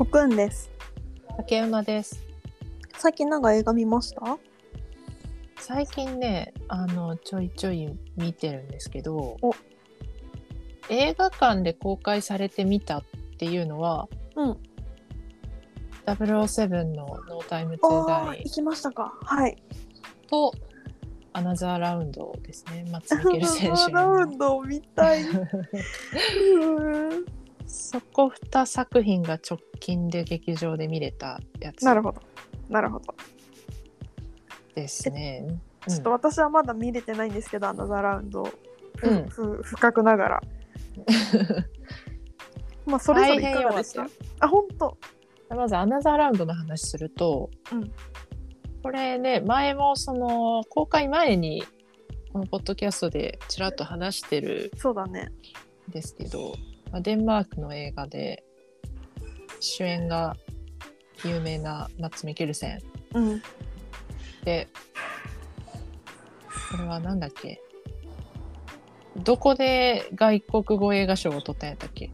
コクンです。竹馬です。最近なんか映画見ました？最近ね、あの、ちょいちょい見てるんですけどお、映画館で公開されてみたっていうのは、うん。007の No Time あ to あ、Die 行きましたか。はい。と、アナザーラウンドですね。松ミケル選手ラウンの。ド見たい。うーんそこ2作品が直近で劇場で見れたやつなるほど。なるほど。ですね。ちょっと私はまだ見れてないんですけど、アナザーラウンド。うんふ不覚ながら。まあ、それぞれいかがでしたあ、本当。まずアナザーラウンドの話すると、うんこれね前もその公開前にこのポッドキャストでちらっと話してるそうだね。んですけど、まあ、デンマークの映画で主演が有名なマッツ・ミケルセンうん。でこれはなんだっけ？どこで外国語映画賞を取ったんやったっけ？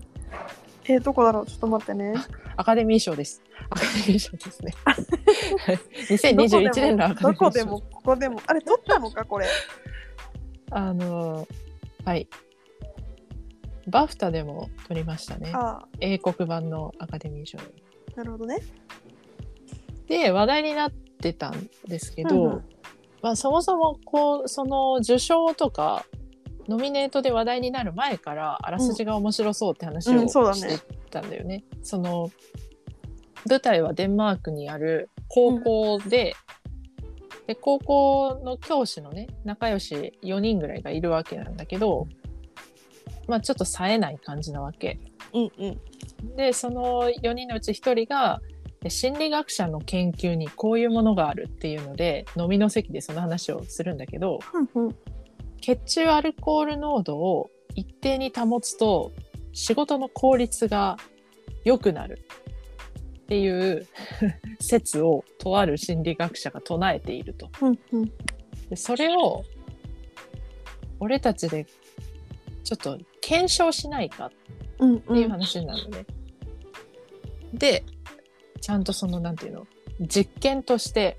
えー、どこだろう？ちょっと待ってね。アカデミー賞です。アカデミー賞ですね。はい2021年のアカデミー賞。どこでも、ここでも。あれ、撮ったのか、これ。あの、はい。バフタでも取りましたね。あ英国版のアカデミー賞。あ、なるほどね。で、話題になってたんですけど、うんうんまあそもそも、こう、その受賞とか、ノミネートで話題になる前から、あらすじが面白そうって話うをんそうだねしてたんだよね。その、舞台はデンマークにある高校で、で、高校の教師のね、仲良し4人ぐらいがいるわけなんだけど、まあちょっと冴えない感じなわけ。うんうん。で、その4人のうち1人が、で心理学者の研究にこういうものがあるっていうので、飲みの席でその話をするんだけど、うんうん。血中アルコール濃度を一定に保つと仕事の効率が良くなるっていう 説をとある心理学者が唱えていると。うんうん。でそれを俺たちでちょっと検証しないかうんっていう話になるのね。でちゃんとそのなんていうの？実験として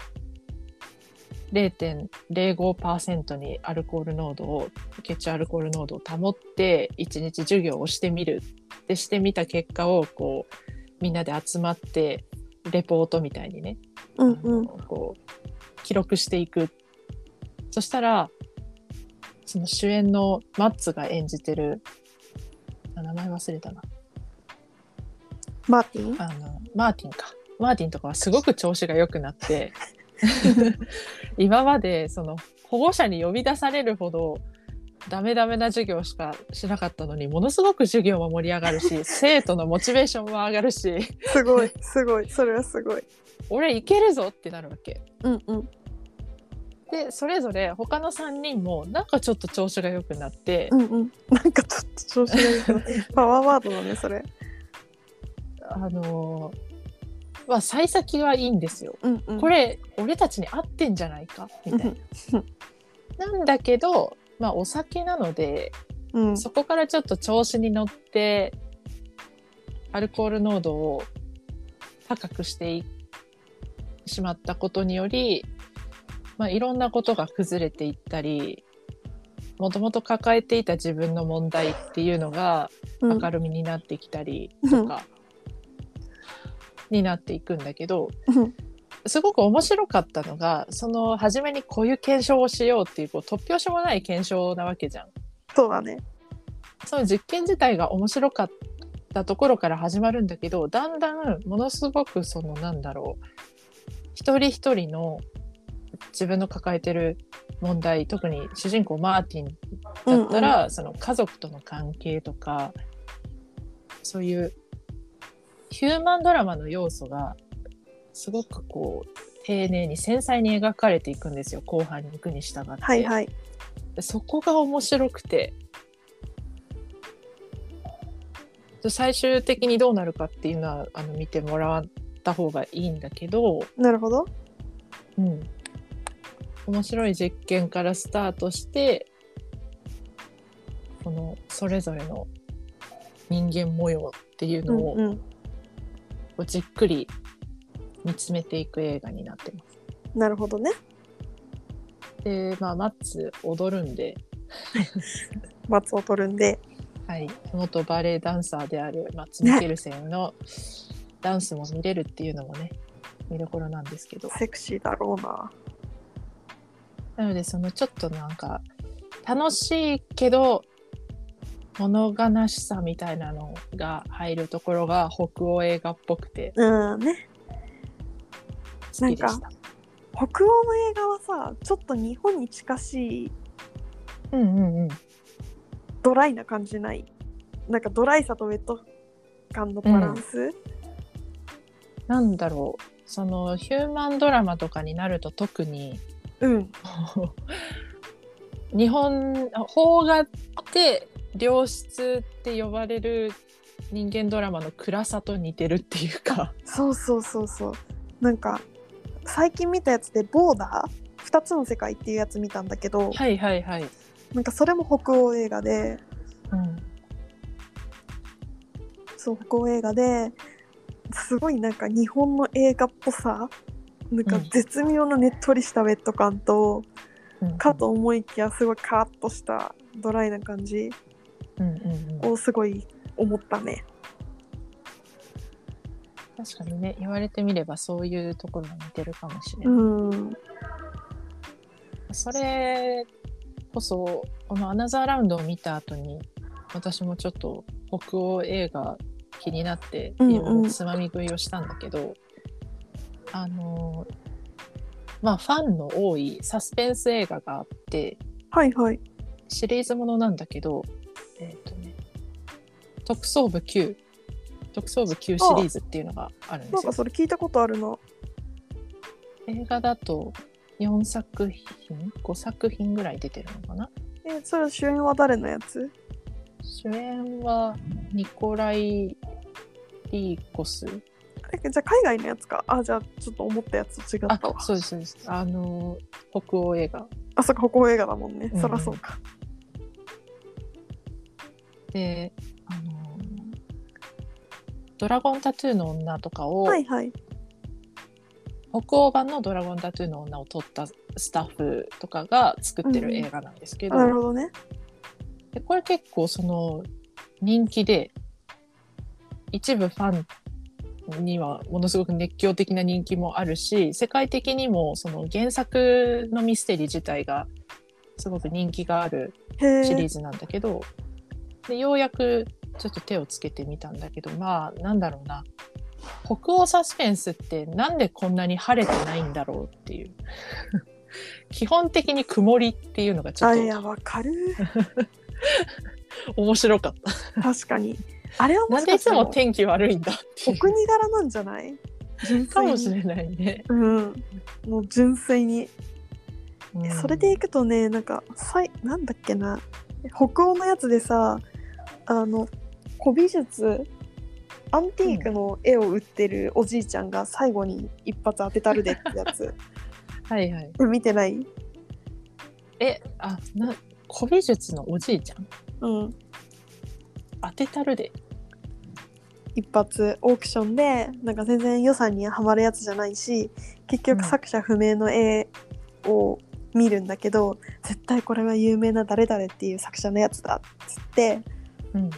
0.05%にアルコール濃度を血中アルコール濃度を保って1日授業をしてみる。でしてみた結果をこうみんなで集まってレポートみたいにね、うんうん。こう記録していく。そしたらその主演のマッツが演じてるあ名前忘れたなマーティン？あのマーティンかマーティンとかはすごく調子が良くなって 今までその保護者に呼び出されるほどダメダメな授業しかしなかったのにものすごく授業も盛り上がるし 生徒のモチベーションも上がるしすごい、すごい。それはすごい。俺いけるぞってなるわけ。うんうん。でそれぞれ他の3人もなんかちょっと調子が良くなって、うんうん。なんかちょっと調子がいいな。パワーワードだね、それ。あのーまあ幸先はいいんですよ。うんうん。これ俺たちに合ってんじゃないか？みたいな。なんだけど、まあ、お酒なのでうん。そこからちょっと調子に乗ってアルコール濃度を高くしていしまったことにより、まあ、いろんなことが崩れていったりもともと抱えていた自分の問題っていうのがうん明るみになってきたりとか、になっていくんだけどうんすごく面白かったのがその初めにこういう検証をしようっていうこう突拍子もない検証なわけじゃん。そうだね。その実験自体が面白かったところから始まるんだけどだんだんものすごくそのなんだろう一人一人の自分の抱えてる問題特に主人公マーティンだったら、その家族との関係とかそういうヒューマンドラマの要素がすごくこう丁寧に繊細に描かれていくんですよ後半に行くに従って。はいはい。でそこが面白くてで最終的にどうなるかっていうのはあの見てもらった方がいいんだけど、なるほど。うん、面白い実験からスタートしてこのそれぞれの人間模様っていうのをうんうんこうじっくり見つめていく映画になってます。なるほどね。で、まあ、マッツ踊るんで、罰を取るんで。はい、元バレエダンサーであるマッツ・ミケルセンのダンスも見れるっていうのもね、見どころなんですけど。セクシーだろうな。なので、そのちょっとなんか、楽しいけど、物悲しさみたいなのが入るところが北欧映画っぽくてうんね。好きでした。北欧の映画はさ、ちょっと日本に近しいうんうんうん。ドライな感じない？なんかドライさとウェット感のバランス、なんだろう。そのヒューマンドラマとかになると特にうん、日本邦画って良質って呼ばれる人間ドラマの暗さと似てるっていうか。そうそうそうそう。なんか最近見たやつでボーダー？二つの世界っていうやつ見たんだけど、はいはいはい、なんかそれも北欧映画で、うん、そう北欧映画で。すごいなんか日本の映画っぽさなんかうん絶妙なねっとりしたウェット感と、うん。かと思いきやすごいカーッとしたドライな感じをすごい思ったね。確かにね言われてみればそういうところが似てるかもしれない、うん、それこそこの「アナザーラウンド」を見た後に私もちょっと北欧映画気になってうんうん。つまみ食いをしたんだけど、あのまあファンの多いサスペンス映画があってはいはい。シリーズものなんだけどえっ、とね特捜部 Q 特捜部 Q シリーズっていうのがあるんでなんすよかそれ聞いたことあるな。映画だと4作品5作品ぐらい出てるのかな？え、それ主演は誰のやつ？主演はニコライ・リーコス。えじゃあ海外のやつか。あ、じゃあちょっと思ったやつと違あったわ。そうですそうですあの北欧映画あ、そっか、北欧映画だもんね。うんそらそうか。であのドラゴンタトゥーの女とかを、はいはい。北欧版のドラゴンタトゥーの女を撮ったスタッフとかが作ってる映画なんですけど、なるほどね。でこれ結構その人気で一部ファンにはものすごく熱狂的な人気もあるし世界的にもその原作のミステリー自体がすごく人気がある。シリーズなんだけどでようやくちょっと手をつけてみたんだけどまあなんだろうな北欧サスペンスってなんでこんなに晴れてないんだろうっていう 基本的に曇りっていうのがちょあ、っいや、わかる。と 面白かった。確かに。あれはもなんでいつしかしも天気悪いんだお国柄なんじゃない？かもしれないね。うん。もう純粋に。えそれでいくとね、なんか、さいなんだっけな。北欧のやつでさ、あの、古美術、アンティークの絵を売ってるおじいちゃんが最後に一発当てたるでってやつ。はいはい。え見てない？え、あ、な、古美術のおじいちゃん？うん。当てたるで。一発オークションでなんか全然予算にはまるやつじゃないし結うん。局作者不明の絵を見るんだけど、絶対これは有名な誰々っていう作者のやつだっつって。うん。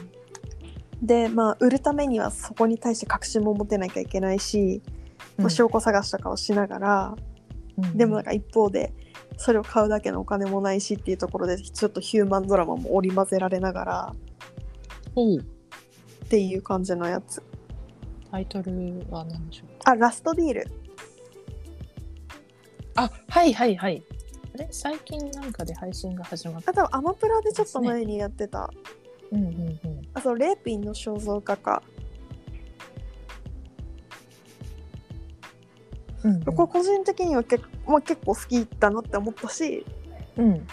でまあ売るためにはそこに対して確信も持てなきゃいけないし、まあ、証拠探しとかをしながら、うん。でもなんか一方でそれを買うだけのお金もないしっていうところでちょっとヒューマンドラマも織り交ぜられながらっていう感じのやつ。タイトルは何でしょう？あラストディール。あ、はいはいはい。あれ？最近なんかで配信が始まった。あ多分アマプラでちょっと前にやってた、うんうんうん。あそうレーピンの肖像画か、うんうん。これ個人的には結,、まあ、結構好きだなって思ったしうん。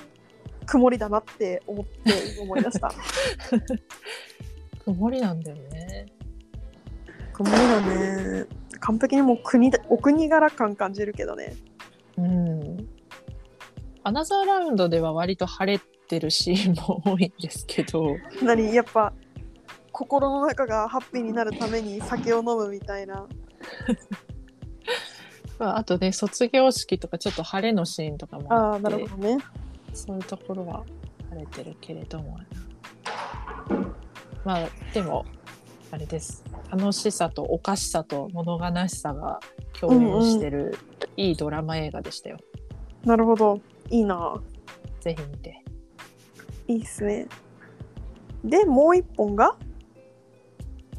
曇りだなって思って思い出した 曇りなんだよね。曇りだね。完璧にもう国だお国柄感感じるけどね。うん。アナザーラウンドでは割と晴れてるシーンも多いんですけど、何？やっぱ心の中がハッピーになるために酒を飲むみたいな。まあ、あとね卒業式とかちょっと晴れのシーンとかもあああってなるほどね。そういうところは晴れてるけれどもまあでもあれです。楽しさとおかしさと物悲しさが共演してる、いいドラマ映画でしたよ。なるほど。いいな。ぜひ見て。いいっすね。でもう一本が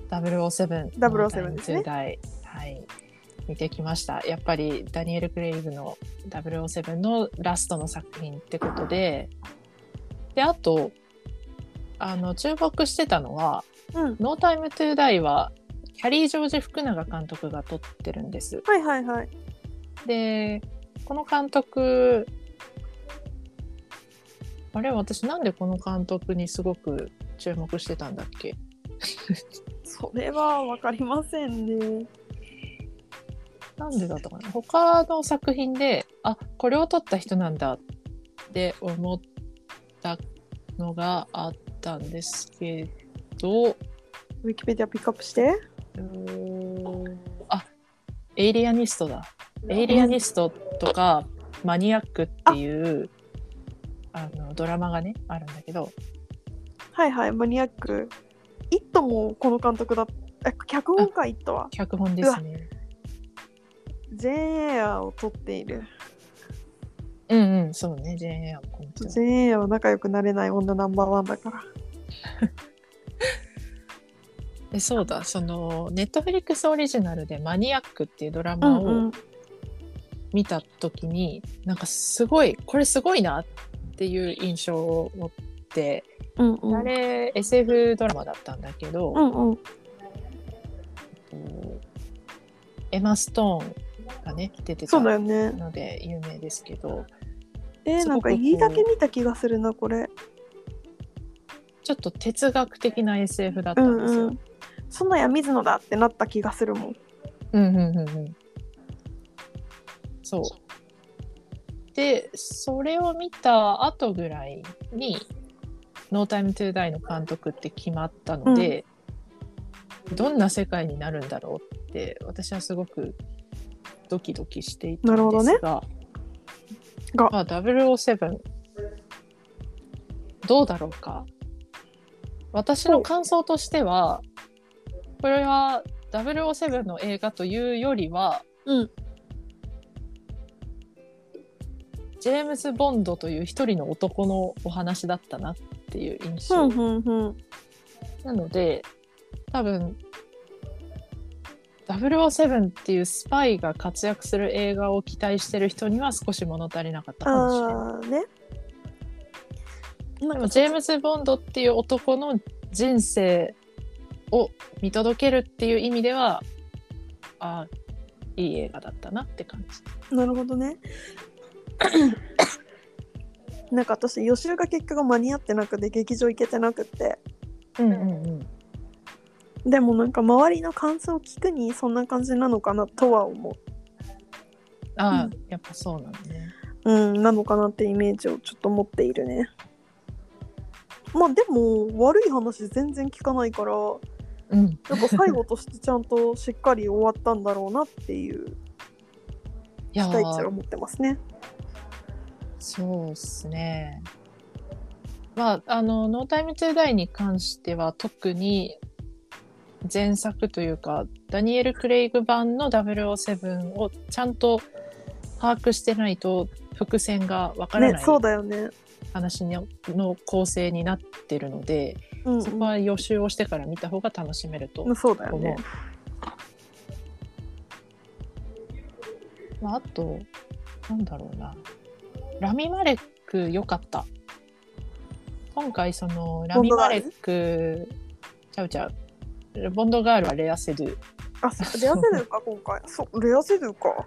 ？007 007ですね。代はい。見てきました。やっぱりダニエル・クレイグの007のラストの作品ってことで。であとあの注目してたのはうん「ノータイム・トゥ・ダイ」はキャリー・ジョージ・福永監督が撮ってるんです。はいはいはい。でこの監督あれ私なんでこの監督にすごく注目してたんだっけ？それはわかりませんね。なんでだったかな？他の作品であこれを撮った人なんだって思ったのがあったんですけどウィキペディアピックアップして。うーんあエイリアニストだ。エイリアニストとかマニアックっていうあのドラマがねあるんだけど。はいはいマニアック「イット!」もこの監督だえ脚本か「イット!」は？脚本ですね。ジェーン・エアを撮っているうんうんそうね。JA はこの人。ジェーン・エアは仲良くなれない女ナンバーワンだから。でそうだ。そのネットフリックスオリジナルで「マニアック」っていうドラマを見た時に、なんかすごいこれすごいなっていう印象を持って、うんうん。あれ SF ドラマだったんだけど、うんうん。エマ・ストーンがね出てたそうだよね。ので有名ですけどえー、なんかすごくこう。いいだけ見た気がするなこれ。ちょっと哲学的な SF だったうんんですよ。うんそんなや水野だってなった気がするもん。うんうんうんうん。そう。で、それを見た後ぐらいに、ノータイムトゥーダイの監督って決まったので、どんな世界になるんだろうって、私はすごくドキドキしていたんですが、が。まあ、007、どうだろうか。私の感想としては、これは007の映画というよりは、うん。ジェームズ・ボンドという一人の男のお話だったなっていう印象、ふんふんふん。なので多分007っていうスパイが活躍する映画を期待してる人には少し物足りなかったかもしれない。ねでもジェームズ・ボンドっていう男の人生を見届けるっていう意味ではあいい映画だったなって感じ。なるほどね なんか私予習が結果が間に合ってなくて劇場行けてなくてうんうんうん。でもなんか周りの感想を聞くにそんな感じなのかなとは思ああ、うんやっぱそうなんだね。ううんなのかなってイメージをちょっと持っているねまあでも悪い話全然聞かないからうん。やっぱ最後としてちゃんとしっかり終わったんだろうなっていう期待値をー持ってますねそうっすね。まあ、あの、ノータイムトゥーダイに関しては特に前作というか、ダニエル・クレイグ版の007をちゃんと把握してないと伏線がわからないねそうだよね話のの構成になってるので、うん、そこは予習をしてから見た方が楽しめるとうん、そうだよ思うね。まあ、あと、なんだろうな。ラミマレック良かった。今回そのラミマレック、ちゃうちゃう。ボンドガールはレアセドゥ。あレアセドゥか 今回。そうレアセドゥか。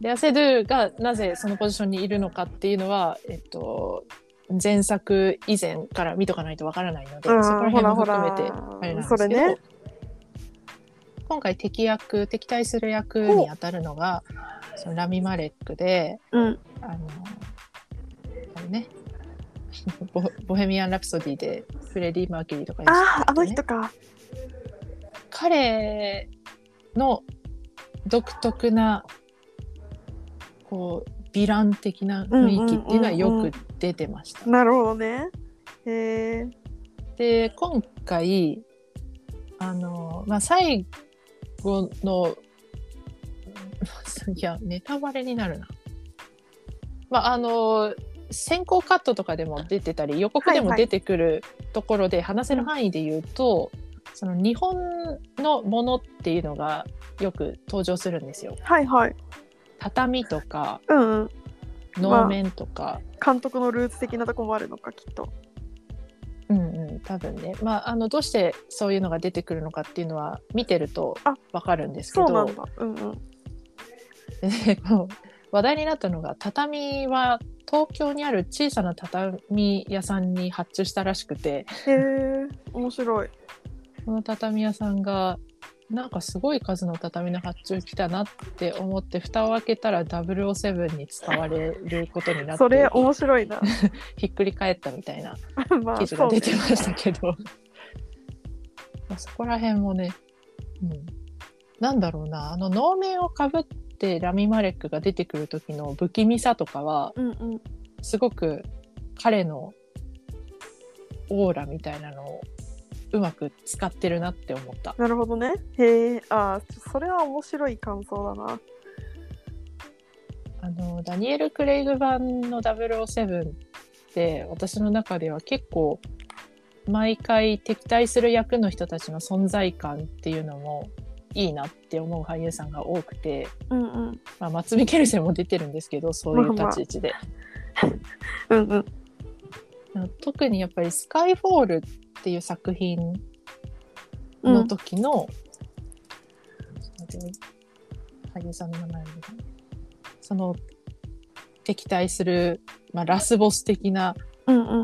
レアセドゥがなぜそのポジションにいるのかっていうのは、えっと、前作以前から見とかないとわからないので、うんそこら辺も含めてあれなんですけど、ね。今回敵役敵対する役に当たるのがそのラミマレックでうん。あのあれね ボボヘミアン・ラプソディでフレディ・マーキュリーとかやってたあああの人か彼の独特なこうヴィラン的な雰囲気っていうのはよく出てました。なるほどねへえで今回あの、まあ、最後の いやネタバレになるな。まああの先行カットとかでも出てたり予告でも出てくるところで話せる範囲で言うと、その日本のものっていうのがよく登場するんですよ。はいはい。畳とかうんうん。能面とか、監督のルーツ的なとこもあるのかきっと。うんうん多分ね、まあ、あのどうしてそういうのが出てくるのかっていうのは見てるとあわかるんですけど。そうなんだ。うんうん。でこう話題になったのが畳は東京にある小さな畳屋さんに発注したらしくて。へえ面白いその畳屋さんがなんかすごい数の畳の発注来たなって思って蓋を開けたら007に使われることになってそれ面白いな。ひっくり返ったみたいな まあ記事が出てましたけど、まあそこら辺もね、うん、なんだろうなあの能面をかぶってラミ・マレックが出てくる時の不気味さとかはうんうん。すごく彼のオーラみたいなのをうまく使ってるなって思った。なるほどね。へえあーそれは面白い感想だな。あのダニエル・クレイグ版の007って私の中では結構毎回敵対する役の人たちの存在感っていうのもいいなって思う俳優さんが多くて、うんうんまあ、松見ケルセンも出てるんですけどそういう立ち位置で、うんうん。特にやっぱり「スカイフォール」っていう作品の時の、俳優さんの名前その敵対する、まあ、ラスボス的な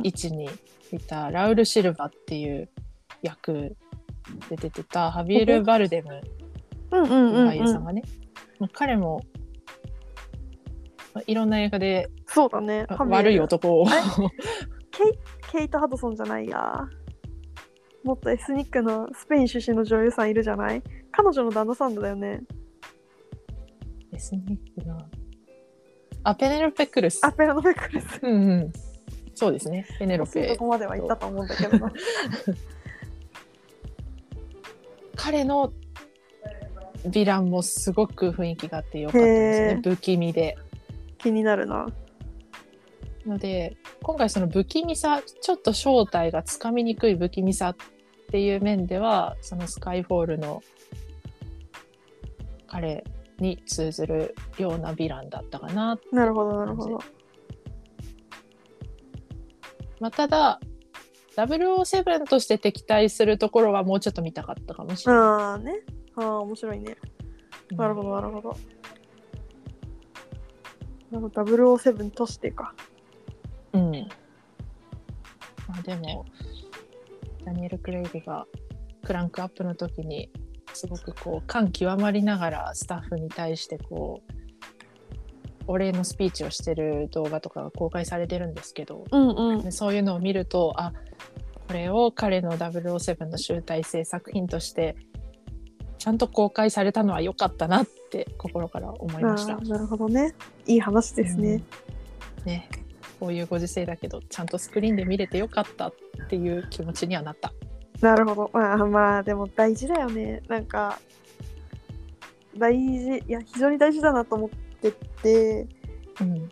位置にいたラウル・シルバっていう役で出てたハビエル・バルデムうんうんうん俳優うんさんがね、まあ彼も、まあいろんな映画でそうだね。あ悪い男をあれケイト・ハドソンじゃないやもっとエスニックなスペイン出身の女優さんいるじゃない？彼女の旦那さんだよね。エスニックな。あペネロペ・クルス。あペラノペクルス。うんうん。そうですね。ペネロペそこまでは行ったと思うんだけど。な 彼のヴィランもすごく雰囲気があってよかったですね。不気味で。気になるな。ので今回その不気味さちょっと正体がつかみにくい不気味さっていう面ではそのスカイフォールの彼に通ずるようなヴィランだったかな、なるほどなるほど。まあ、ただ007として敵対するところはもうちょっと見たかったかもしれない、ああね。ああ面白いね。なるほどなるほど。なるほど007としてか。うん。まあでも、ダニエル・クレイグがクランクアップの時に、すごくこう、感極まりながらスタッフに対してこう、お礼のスピーチをしてる動画とかが公開されてるんですけど、うんうん。でそういうのを見ると、あ、これを彼の007の集大成作品として、ちゃんと公開されたのは良かったなって心から思いました。なるほどね。いい話ですね、ね、こういうご時世だけどちゃんとスクリーンで見れてよかったっていう気持ちにはなった。なるほど。まあまあでも大事だよね。なんか大事いや非常に大事だなと思ってて。うん、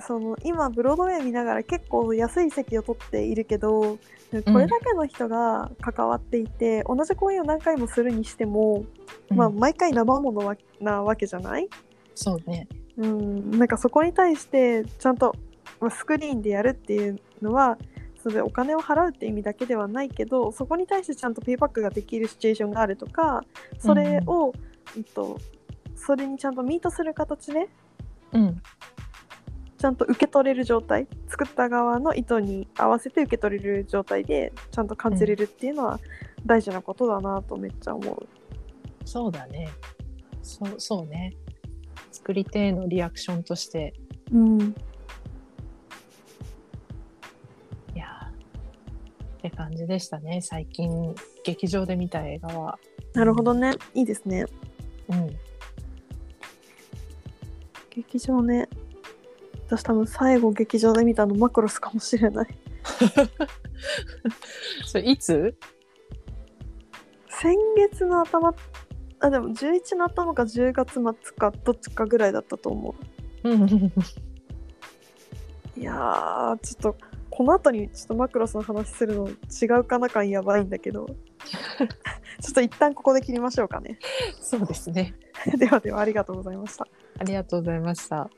その今ブロードウェイ見ながら結構安い席を取っているけどこれだけの人が関わっていて、同じ公演を何回もするにしても、まあ毎回生ものわなわけじゃない？そうね。うん。なんかそこに対してちゃんとまあスクリーンでやるっていうのはそれでお金を払うって意味だけではないけどそこに対してちゃんとペイバックができるシチュエーションがあるとかそれを、うんとそれにちゃんとミートする形でうん、ちゃんと受け取れる状態作った側の意図に合わせて受け取れる状態でちゃんと感じれるっていうのは大事なことだなとめっちゃ思う。そうだね。そうそうね。作り手へのリアクションとして、うん、って感じでしたね。最近劇場で見た映画は。なるほどねいいですねうん。劇場ね私多分最後劇場で見たのマクロスかもしれない それいつ？先月の頭あでも11の頭か10月末かどっちかぐらいだったと思うん。ういやーちょっとこの後にちょっとマクロスの話するの違うかな感やばいんだけど ちょっと一旦ここで切りましょうかねそうですね。ではではありがとうございましたありがとうございました。